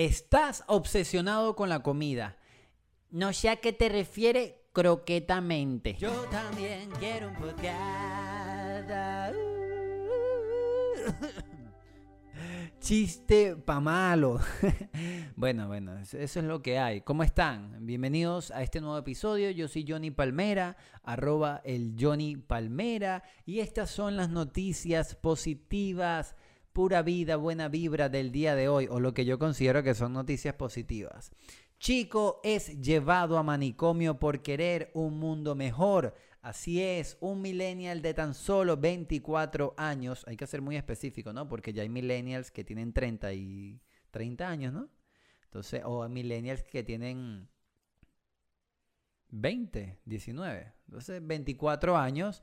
Estás obsesionado con la comida. No sé a qué te refiere croquetamente. Yo también quiero un podcast. Chiste pa' malo. bueno, bueno, eso es lo que hay. ¿Cómo están? Bienvenidos a este nuevo episodio. Yo soy Johnny Palmera, arroba el Johnny Palmera. Y estas son las noticias positivas pura vida, buena vibra del día de hoy, o lo que yo considero que son noticias positivas. Chico es llevado a manicomio por querer un mundo mejor. Así es, un millennial de tan solo 24 años, hay que ser muy específico, ¿no? Porque ya hay millennials que tienen 30 y 30 años, ¿no? Entonces, o millennials que tienen 20, 19, entonces 24 años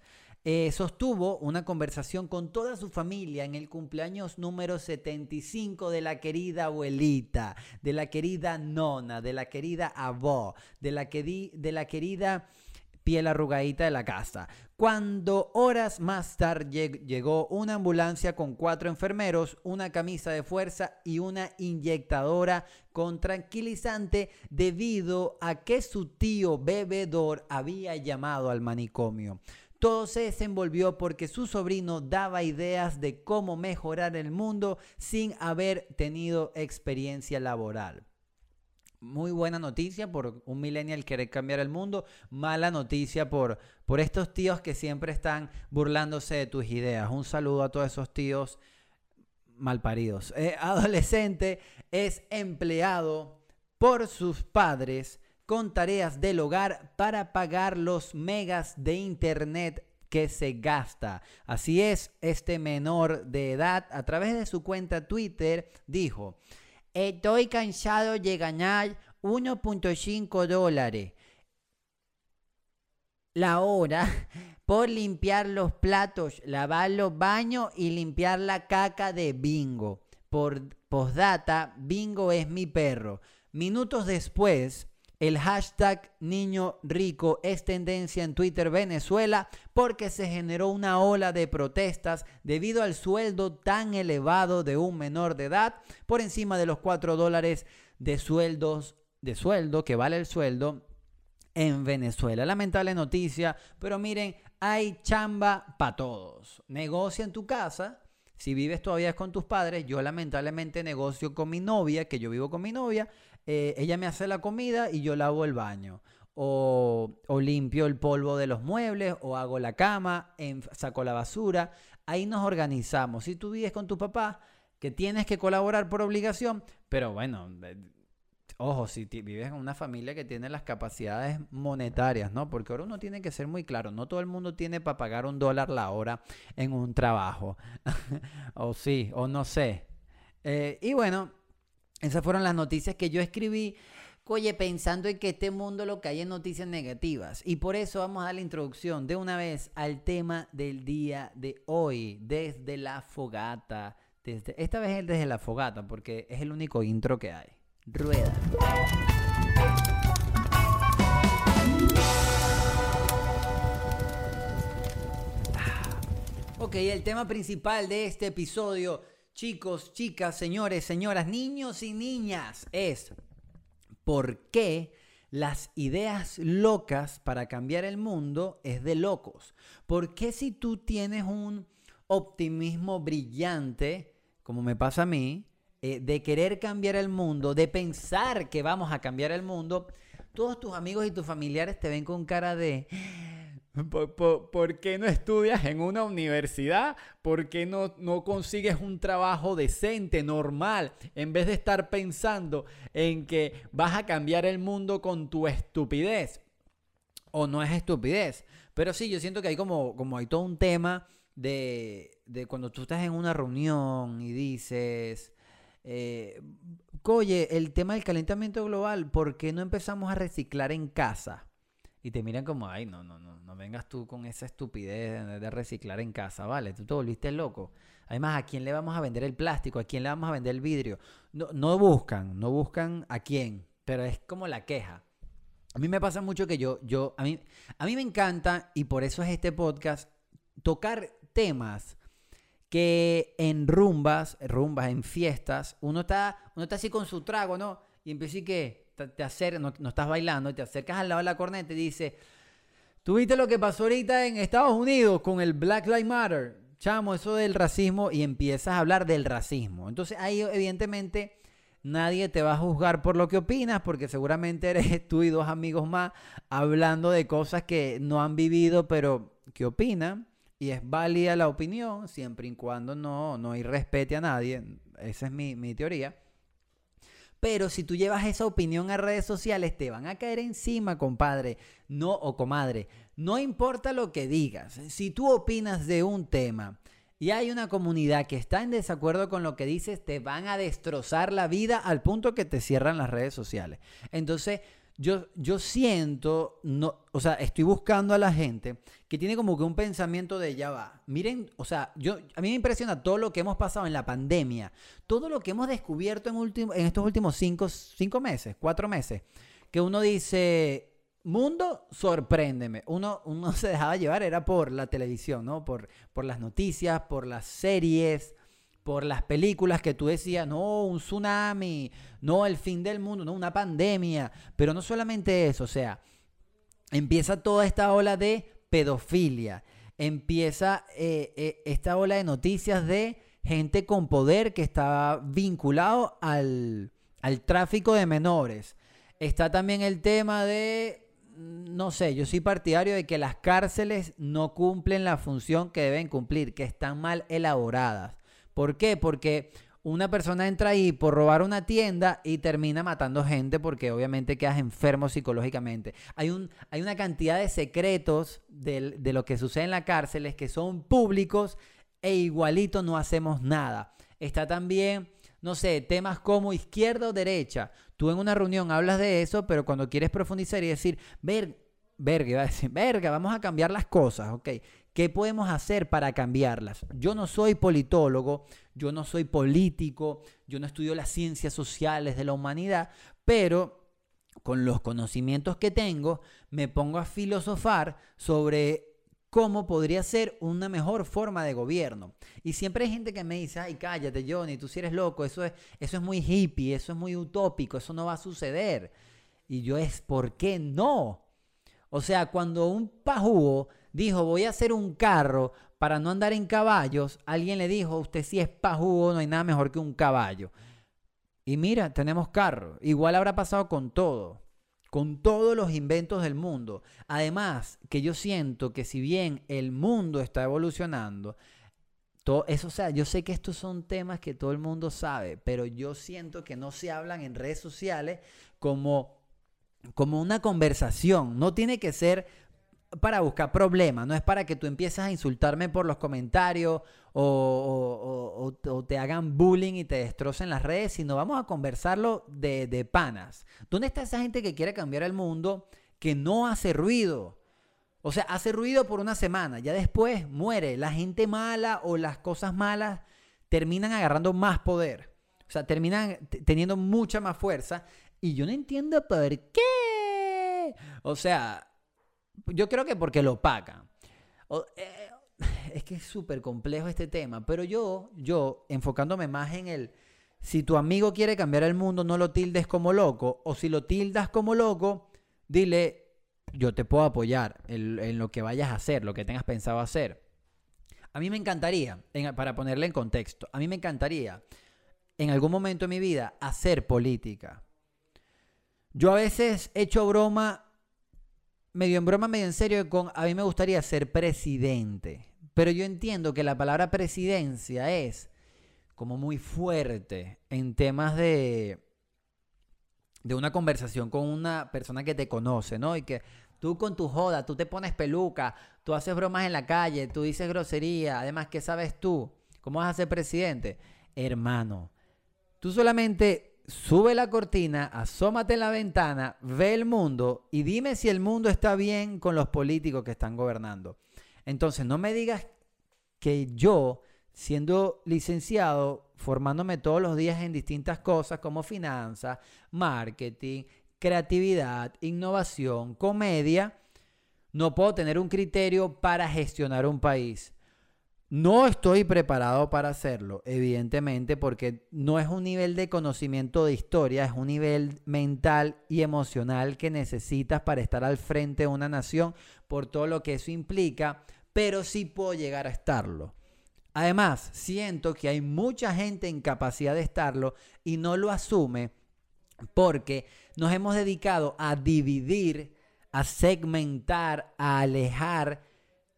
eh, sostuvo una conversación con toda su familia en el cumpleaños número 75 de la querida abuelita, de la querida nona, de la querida abó, de la, de la querida piel arrugadita de la casa. Cuando horas más tarde llegó una ambulancia con cuatro enfermeros, una camisa de fuerza y una inyectadora con tranquilizante debido a que su tío bebedor había llamado al manicomio. Todo se desenvolvió porque su sobrino daba ideas de cómo mejorar el mundo sin haber tenido experiencia laboral. Muy buena noticia por un millennial querer cambiar el mundo. Mala noticia por, por estos tíos que siempre están burlándose de tus ideas. Un saludo a todos esos tíos malparidos. Eh, adolescente es empleado por sus padres con tareas del hogar para pagar los megas de internet que se gasta. Así es, este menor de edad a través de su cuenta Twitter dijo, estoy cansado de ganar 1.5 dólares la hora por limpiar los platos, lavar los baños y limpiar la caca de Bingo. Por postdata, Bingo es mi perro. Minutos después, el hashtag niño rico es tendencia en Twitter Venezuela porque se generó una ola de protestas debido al sueldo tan elevado de un menor de edad por encima de los 4 dólares de sueldos de sueldo que vale el sueldo en Venezuela. Lamentable noticia, pero miren, hay chamba para todos. Negocia en tu casa. Si vives todavía con tus padres, yo lamentablemente negocio con mi novia, que yo vivo con mi novia, eh, ella me hace la comida y yo lavo el baño. O, limpio el polvo de los muebles, o hago la cama, saco la basura. Ahí nos organizamos. Si tú vives con tu papá, que tienes que colaborar por obligación, pero bueno, ojo, si vives en una familia que tiene las capacidades monetarias, ¿no? Porque ahora uno tiene que ser muy claro, no todo el mundo tiene para pagar un dólar la hora en un trabajo. o sí, o no sé. Eh, y bueno, esas fueron las noticias que yo escribí, oye, pensando en que este mundo lo que hay es noticias negativas. Y por eso vamos a dar la introducción de una vez al tema del día de hoy, desde la fogata. Esta vez es desde la fogata, porque es el único intro que hay. Rueda. Ok, el tema principal de este episodio chicos, chicas, señores, señoras, niños y niñas, es por qué las ideas locas para cambiar el mundo es de locos. ¿Por qué si tú tienes un optimismo brillante, como me pasa a mí, eh, de querer cambiar el mundo, de pensar que vamos a cambiar el mundo, todos tus amigos y tus familiares te ven con cara de ¿Por, qué no estudias en una universidad? ¿Por qué no, no consigues un trabajo decente, normal? En vez de estar pensando en que vas a cambiar el mundo con tu estupidez. O no es estupidez. Pero sí, yo siento que hay como, como hay todo un tema de, de cuando tú estás en una reunión y dices, eh, oye, el tema del calentamiento global, ¿por qué no empezamos a reciclar en casa? Y te miran como, ay, no, no, no, no vengas tú con esa estupidez de, reciclar en casa, ¿vale? Tú te volviste loco. Además, ¿a quién le vamos a vender el plástico? ¿A quién le vamos a vender el vidrio? No, no buscan, no buscan a quién, pero es como la queja. A mí me pasa mucho que yo, yo, a mí, a mí me encanta, y por eso es este podcast, tocar temas que en rumbas, rumbas, en fiestas, uno está, uno está así con su trago, ¿no? Y empieza y que te, acercas, no, no, estás bailando, te acercas al lado de la corneta y dice, ¿tú viste lo que pasó ahorita en Estados Unidos con el Black Lives Matter? Chamo, eso del racismo y empiezas a hablar del racismo. Entonces ahí evidentemente nadie te va a juzgar por lo que opinas porque seguramente eres tú y dos amigos más hablando de cosas que no han vivido pero que opinan y es válida la opinión siempre y cuando no, no irrespete a nadie. Esa es mi, mi teoría. Pero si tú llevas esa opinión a redes sociales, te van a caer encima, compadre, no o comadre. No importa lo que digas. Si tú opinas de un tema y hay una comunidad que está en desacuerdo con lo que dices, te van a destrozar la vida al punto que te cierran las redes sociales. Entonces, yo, yo siento, no, o sea, estoy buscando a la gente que tiene como que un pensamiento de ya va. Miren, o sea, yo, a mí me impresiona todo lo que hemos pasado en la pandemia, todo lo que hemos descubierto en, último, en estos últimos cinco, cinco meses, cuatro meses, que uno dice, mundo, sorpréndeme. Uno, uno se dejaba llevar, era por la televisión, ¿no? Por, por las noticias, por las series, por las películas que tú decías, no, un tsunami, no, el fin del mundo, no, una pandemia. Pero no solamente eso, o sea, empieza toda esta ola de pedofilia, empieza eh, eh, esta ola de noticias de gente con poder que está vinculado al, al tráfico de menores. Está también el tema de, no sé, yo soy partidario de que las cárceles no cumplen la función que deben cumplir, que están mal elaboradas. ¿Por qué? Porque una persona entra ahí por robar una tienda y termina matando gente porque obviamente quedas enfermo psicológicamente. Hay, un, hay una cantidad de secretos de, de lo que sucede en la cárcel que son públicos e igualito no hacemos nada. Está también, no sé, temas como izquierda o derecha. Tú en una reunión hablas de eso, pero cuando quieres profundizar y decir, ver, verga, iba a decir, verga, vamos a cambiar las cosas, ok. ¿Qué podemos hacer para cambiarlas? Yo no soy politólogo, yo no soy político, yo no estudio las ciencias sociales de la humanidad, pero con los conocimientos que tengo me pongo a filosofar sobre cómo podría ser una mejor forma de gobierno. Y siempre hay gente que me dice, ay, cállate, Johnny, tú si eres loco, eso es, eso es muy hippie, eso es muy utópico, eso no va a suceder. Y yo es, ¿por qué no? O sea, cuando un pajugo dijo, voy a hacer un carro para no andar en caballos, alguien le dijo, usted si es pajugo, no hay nada mejor que un caballo. Y mira, tenemos carro. Igual habrá pasado con todo, con todos los inventos del mundo. Además, que yo siento que si bien el mundo está evolucionando, todo eso, o sea, yo sé que estos son temas que todo el mundo sabe, pero yo siento que no se hablan en redes sociales como como una conversación. No tiene que ser para buscar problemas, no es para que tú empieces a insultarme por los comentarios o, te hagan bullying y te destrocen las redes, sino vamos a conversarlo de, de panas. ¿Dónde está esa gente que quiere cambiar el mundo que no hace ruido? O sea, hace ruido por una semana, ya después muere. La gente mala o las cosas malas terminan agarrando más poder. O sea, terminan teniendo mucha más fuerza. Y yo no entiendo por qué. O sea, yo creo que porque lo pagan. Eh, es que es súper complejo este tema, pero yo, yo, enfocándome más en el, si tu amigo quiere cambiar el mundo, no lo tildes como loco, o si lo tildas como loco, dile, yo te puedo apoyar en, lo que vayas a hacer, lo que tengas pensado hacer. A mí me encantaría, para ponerle en contexto, a mí me encantaría en algún momento de mi vida hacer política. Yo a veces he hecho broma medio en broma, medio en serio, con a mí me gustaría ser presidente. Pero yo entiendo que la palabra presidencia es como muy fuerte en temas de, de una conversación con una persona que te conoce, ¿no? Y que tú con tu joda, tú te pones peluca, tú haces bromas en la calle, tú dices grosería, además, ¿qué sabes tú? ¿Cómo vas a ser presidente? Hermano, tú solamente sube la cortina, asómate en la ventana, ve el mundo y dime si el mundo está bien con los políticos que están gobernando. Entonces, no me digas que yo, siendo licenciado, formándome todos los días en distintas cosas como finanzas, marketing, creatividad, innovación, comedia, no puedo tener un criterio para gestionar un país. No estoy preparado para hacerlo, evidentemente, porque no es un nivel de conocimiento de historia, es un nivel mental y emocional que necesitas para estar al frente de una nación por todo lo que eso implica, pero sí puedo llegar a estarlo. Además, siento que hay mucha gente en capacidad de estarlo y no lo asume porque nos hemos dedicado a dividir, a segmentar, a alejar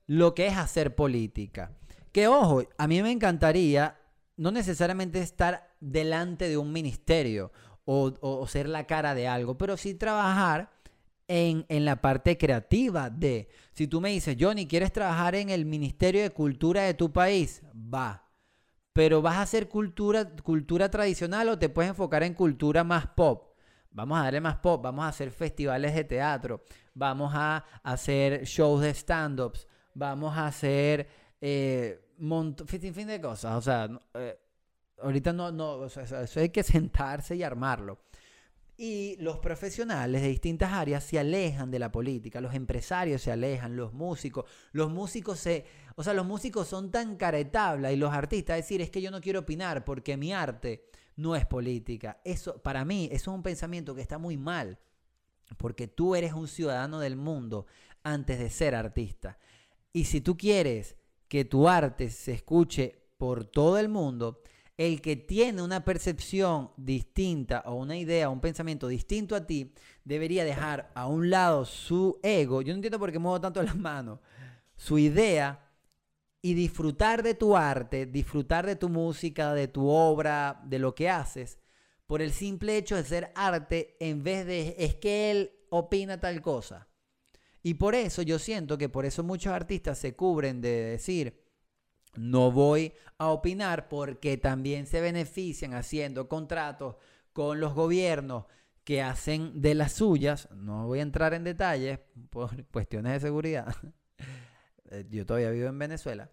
lo que es hacer política. Que ojo, a mí me encantaría no necesariamente estar delante de un ministerio o, ser la cara de algo, pero sí trabajar en, en, la parte creativa de, si tú me dices, Johnny, ¿quieres trabajar en el Ministerio de Cultura de tu país? Va. Pero vas a hacer cultura, cultura tradicional o te puedes enfocar en cultura más pop. Vamos a darle más pop, vamos a hacer festivales de teatro, vamos a hacer shows de stand-ups, vamos a hacer eh, fin, de cosas. O sea, eh, ahorita no, no, eso hay que sentarse y armarlo. Y los profesionales de distintas áreas se alejan de la política, los empresarios se alejan, los músicos, los músicos se, o sea, los músicos son tan caretabla y los artistas decir, es que yo no quiero opinar porque mi arte no es política. Eso para mí eso es un pensamiento que está muy mal, porque tú eres un ciudadano del mundo antes de ser artista. Y si tú quieres que tu arte se escuche por todo el mundo, el que tiene una percepción distinta o una idea un pensamiento distinto a ti, debería dejar a un lado su ego, yo no entiendo por qué muevo tanto las manos, su idea y disfrutar de tu arte, disfrutar de tu música, de tu obra, de lo que haces, por el simple hecho de ser arte en vez de es que él opina tal cosa. Y por eso yo siento que por eso muchos artistas se cubren de decir, no voy a opinar porque también se benefician haciendo contratos con los gobiernos que hacen de las suyas. No voy a entrar en detalles por cuestiones de seguridad. Eh, yo todavía vivo en Venezuela.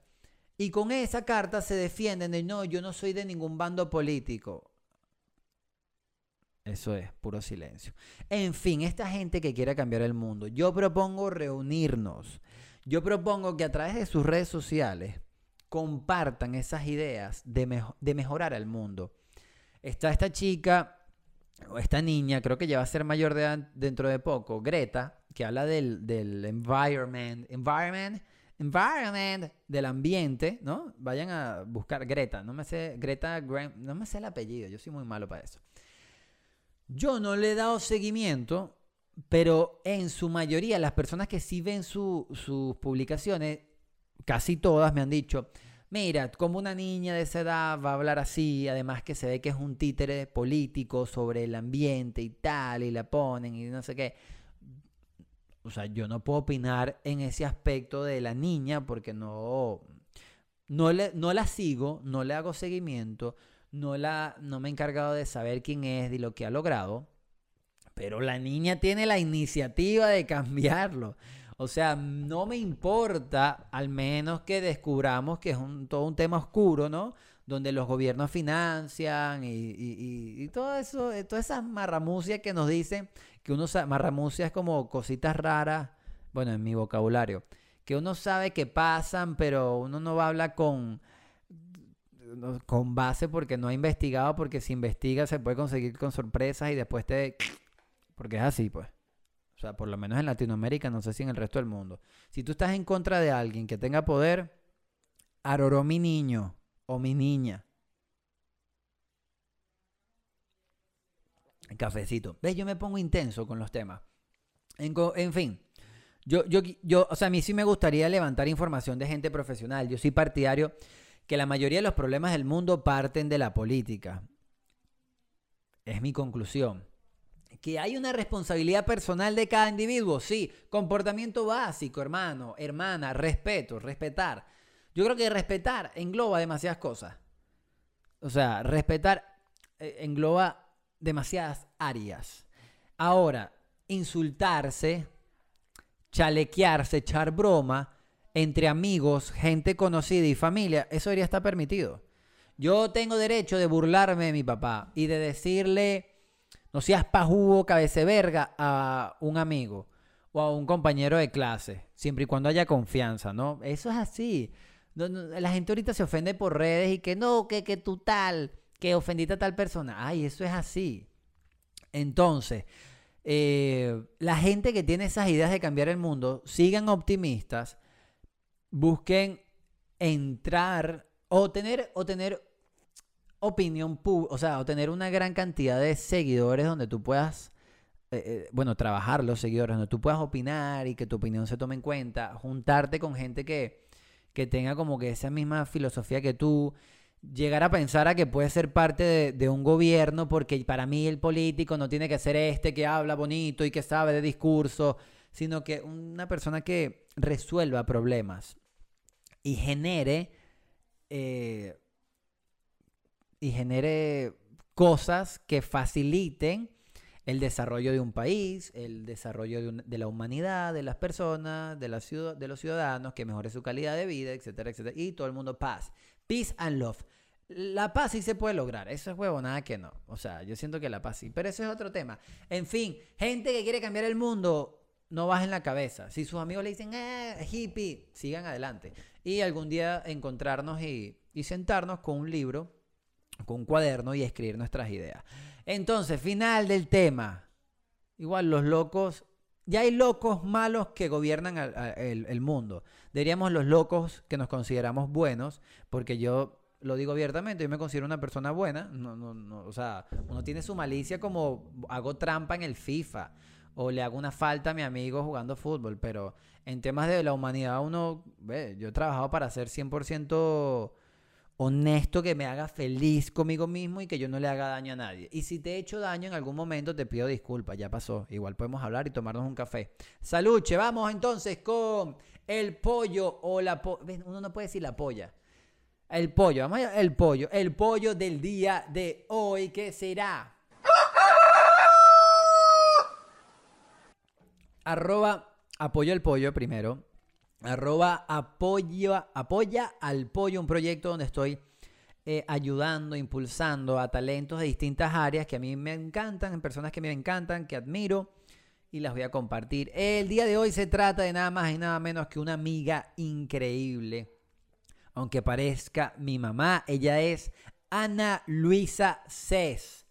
Y con esa carta se defienden de no, yo no soy de ningún bando político. Eso es, puro silencio. En fin, esta gente que quiere cambiar el mundo, yo propongo reunirnos. Yo propongo que a través de sus redes sociales compartan esas ideas de, mejorar el mundo. Está esta chica, o esta niña, creo que ya va a ser mayor de dentro de poco, Greta, que habla del, del environment, environment, environment, del ambiente, ¿no? Vayan a buscar Greta, no me sé, Greta, no me sé el apellido, yo soy muy malo para eso. Yo no le he dado seguimiento, pero en su mayoría, las personas que sí ven sus publicaciones, casi todas me han dicho, mira, como una niña de esa edad va a hablar así, además que se ve que es un títere político sobre el ambiente y tal, y la ponen y no sé qué. O sea, yo no puedo opinar en ese aspecto de la niña porque no, no, le, no la sigo, no le hago seguimiento no, la, no me he encargado de saber quién es y lo que ha logrado, pero la niña tiene la iniciativa de cambiarlo. O sea, no me importa, al menos que descubramos que es un, todo un tema oscuro, ¿no? Donde los gobiernos financian y, todo eso, eh, todas esas marramucias que nos dicen, que uno sabe, marramucias como cositas raras, bueno, en mi vocabulario, que uno sabe que pasan, pero uno no va a hablar con, con base porque no ha investigado, porque si investiga se puede conseguir con sorpresas y después te... Porque es así, pues. O sea, por lo menos en Latinoamérica, no sé si en el resto del mundo. Si tú estás en contra de alguien que tenga poder, aroró mi niño o mi niña. Cafecito. ¿Ves? Yo me pongo intenso con los temas. En, en fin, yo, yo, yo, o sea, a mí sí me gustaría levantar información de gente profesional. Yo soy partidario que la mayoría de los problemas del mundo parten de la política. Es mi conclusión. Que hay una responsabilidad personal de cada individuo, sí. Comportamiento básico, hermano, hermana, respeto, respetar. Yo creo que respetar engloba demasiadas cosas. O sea, respetar eh, engloba demasiadas áreas. Ahora, insultarse, chalequearse, echar broma, entre amigos, gente conocida y familia, eso debería estar permitido. Yo tengo derecho de burlarme de mi papá y de decirle, no seas pajugo, cabece verga a un amigo o a un compañero de clase, siempre y cuando haya confianza, ¿no? Eso es así. la gente ahorita se ofende por redes y que no, que, que tú tal, que ofendiste a tal persona. Ay, eso es así. Entonces, eh, la gente que tiene esas ideas de cambiar el mundo, sigan optimistas, busquen entrar o tener, o tener opinión pública, o sea, o tener una gran cantidad de seguidores donde tú puedas, eh, eh, bueno, trabajar los seguidores, donde tú puedas opinar y que tu opinión se tome en cuenta, juntarte con gente que, que tenga como que esa misma filosofía que tú, llegar a pensar a que puede ser parte de, un gobierno, porque para mí el político no tiene que ser este que habla bonito y que sabe de discurso, sino que una persona que resuelva problemas y genere eh, y genere cosas que faciliten el desarrollo de un país, el desarrollo de, la humanidad, de las personas, de, la ciudad, de los ciudadanos, que mejore su calidad de vida, etcétera, etcétera. Y todo el mundo paz. Peace and love. La paz sí se puede lograr, eso es huevo, nada que no. O sea, yo siento que la paz sí, pero ese es otro tema. En fin, gente que quiere cambiar el mundo, no bajen la cabeza. Si sus amigos le dicen, eh, hippie, sigan adelante. Y algún día encontrarnos y, y sentarnos con un libro, con un cuaderno y escribir nuestras ideas. Entonces, final del tema. Igual los locos, ya hay locos malos que gobiernan el, el mundo. Diríamos los locos que nos consideramos buenos, porque yo lo digo abiertamente, yo me considero una persona buena. No, no, no, o sea, uno tiene su malicia como hago trampa en el FIFA o le hago una falta a mi amigo jugando fútbol, pero en temas de la humanidad uno, ve, yo he trabajado para ser 100% honesto, que me haga feliz conmigo mismo y que yo no le haga daño a nadie. Y si te he hecho daño en algún momento, te pido disculpas, ya pasó. Igual podemos hablar y tomarnos un café. Saluche, vamos entonces con el pollo o la... Uno no puede decir la polla. El pollo, vamos allá, el pollo. El pollo del día de hoy, ¿qué será? Arroba apoyo el pollo primero. Arroba apoya, apoya al pollo, un proyecto donde estoy eh, ayudando, impulsando a talentos de distintas áreas que a mí me encantan, personas que me encantan, que admiro y las voy a compartir. El día de hoy se trata de nada más y nada menos que una amiga increíble aunque parezca mi mamá. Ella es Ana Luisa Cés.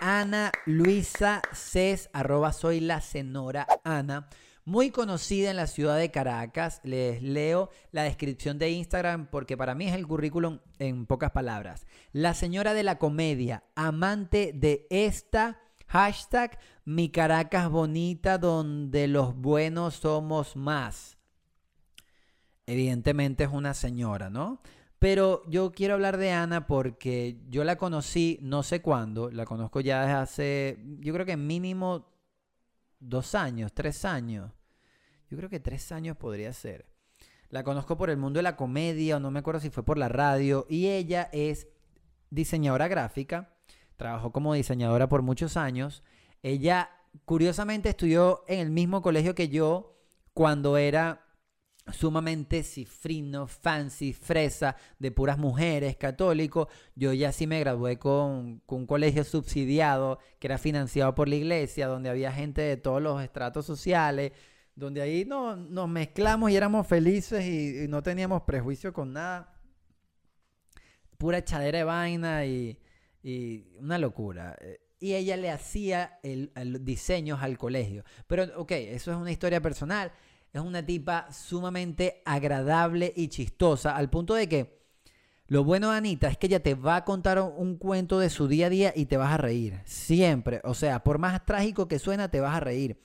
Ana Luisa Cés, arroba soy la senora Ana. Muy conocida en la ciudad de Caracas. Les leo la descripción de Instagram porque para mí es el currículum en pocas palabras. La señora de la comedia, amante de esta hashtag mi Caracas bonita donde los buenos somos más. Evidentemente es una señora, ¿no? Pero yo quiero hablar de Ana porque yo la conocí no sé cuándo, la conozco ya desde hace, yo creo que mínimo dos años, tres años. Yo creo que tres años podría ser. La conozco por el mundo de la comedia, o no me acuerdo si fue por la radio, y ella es diseñadora gráfica, trabajó como diseñadora por muchos años. Ella, curiosamente, estudió en el mismo colegio que yo cuando era sumamente cifrino, fancy, fresa, de puras mujeres, católico. Yo ya sí me gradué con, un colegio subsidiado que era financiado por la iglesia, donde había gente de todos los estratos sociales, donde ahí no, nos mezclamos y éramos felices y, no teníamos prejuicio con nada. Pura echadera de vaina y, una locura. Y ella le hacía el diseños al colegio. Pero, ok, eso es una historia personal es una tipa sumamente agradable y chistosa, al punto de que lo bueno de Anita es que ella te va a contar un cuento de su día a día y te vas a reír. Siempre. O sea, por más trágico que suena, te vas a reír.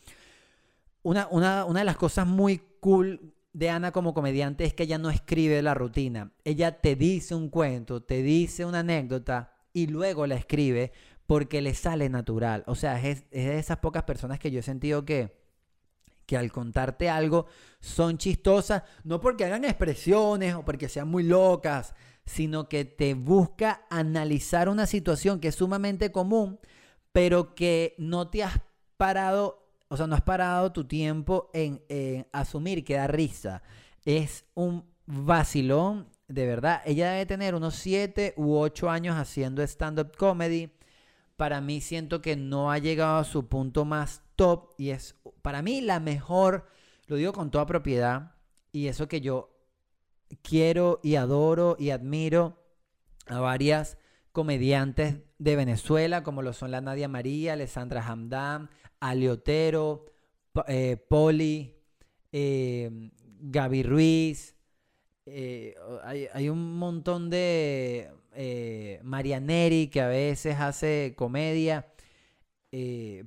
Una, una, una de las cosas muy cool de Ana como comediante es que ella no escribe la rutina. Ella te dice un cuento, te dice una anécdota y luego la escribe porque le sale natural. O sea, es, es de esas pocas personas que yo he sentido que que al contarte algo son chistosas, no porque hagan expresiones o porque sean muy locas, sino que te busca analizar una situación que es sumamente común, pero que no te has parado, o sea, no has parado tu tiempo en, asumir que da risa. Es un vacilón, de verdad. Ella debe tener unos 7 u 8 años haciendo stand-up comedy. Para mí siento que no ha llegado a su punto más top y es para mí la mejor, lo digo con toda propiedad, y eso que yo quiero y adoro y admiro a varias comediantes de Venezuela, como lo son la Nadia María, Alessandra Hamdan, Aliotero, eh, Poli, eh, Gaby Ruiz. Eh, hay, hay, un montón de Marianeri que a veces hace comedia,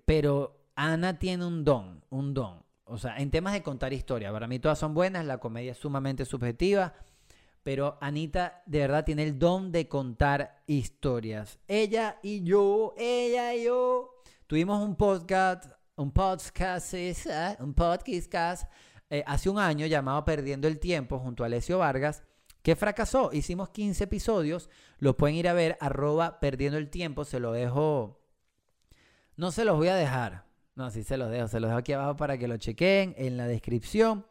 pero Ana tiene un don, un don. O sea, en temas de contar historia, para mí todas son buenas, la comedia es sumamente subjetiva, pero Anita de verdad tiene el don de contar historias. Ella y yo, ella y yo, tuvimos un podcast, un podcast, un podcast eh, hace un año llamado Perdiendo el Tiempo junto a Alessio Vargas, que fracasó. Hicimos 15 episodios, los pueden ir a ver, arroba Perdiendo el Tiempo, se lo dejo, no se los voy a dejar, no, sí se los dejo, se los dejo aquí abajo para que lo chequen en la descripción.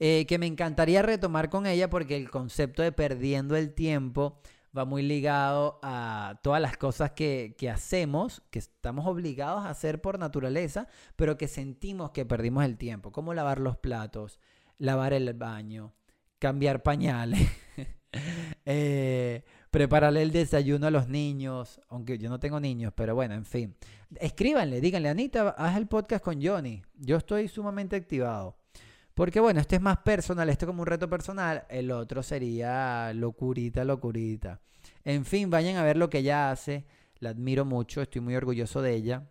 Eh, que me encantaría retomar con ella porque el concepto de perdiendo el tiempo va muy ligado a todas las cosas que, hacemos, que estamos obligados a hacer por naturaleza, pero que sentimos que perdimos el tiempo, como lavar los platos, lavar el baño, cambiar pañales, eh, prepararle el desayuno a los niños, aunque yo no tengo niños, pero bueno, en fin. Escríbanle, díganle, Anita, haz el podcast con Johnny. Yo estoy sumamente activado. Porque bueno, este es más personal, este es como un reto personal, el otro sería locurita, locurita. En fin, vayan a ver lo que ella hace, la admiro mucho, estoy muy orgulloso de ella.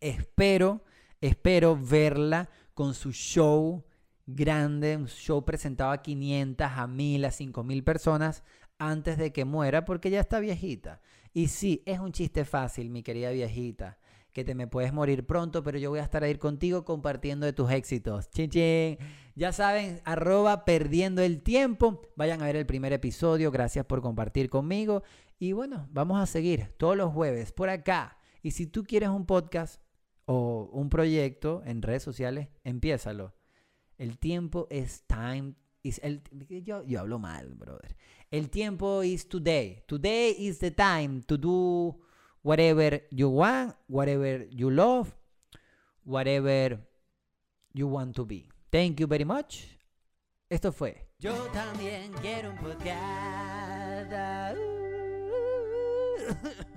Espero, espero verla con su show grande, un show presentado a 500, a 1000, a 5000 personas antes de que muera porque ya está viejita. Y sí, es un chiste fácil, mi querida viejita, que te me puedes morir pronto, pero yo voy a estar ahí contigo compartiendo de tus éxitos. Chin, chin. Ya saben, arroba perdiendo el tiempo. Vayan a ver el primer episodio. Gracias por compartir conmigo. Y bueno, vamos a seguir todos los jueves por acá. Y si tú quieres un podcast o un proyecto en redes sociales, empiézalo. El tiempo es time. El, yo, yo hablo mal, brother. El tiempo is today. Today is the time to do whatever you want, whatever you love, whatever you want to be. Thank you very much. Esto fue. Yo también quiero un.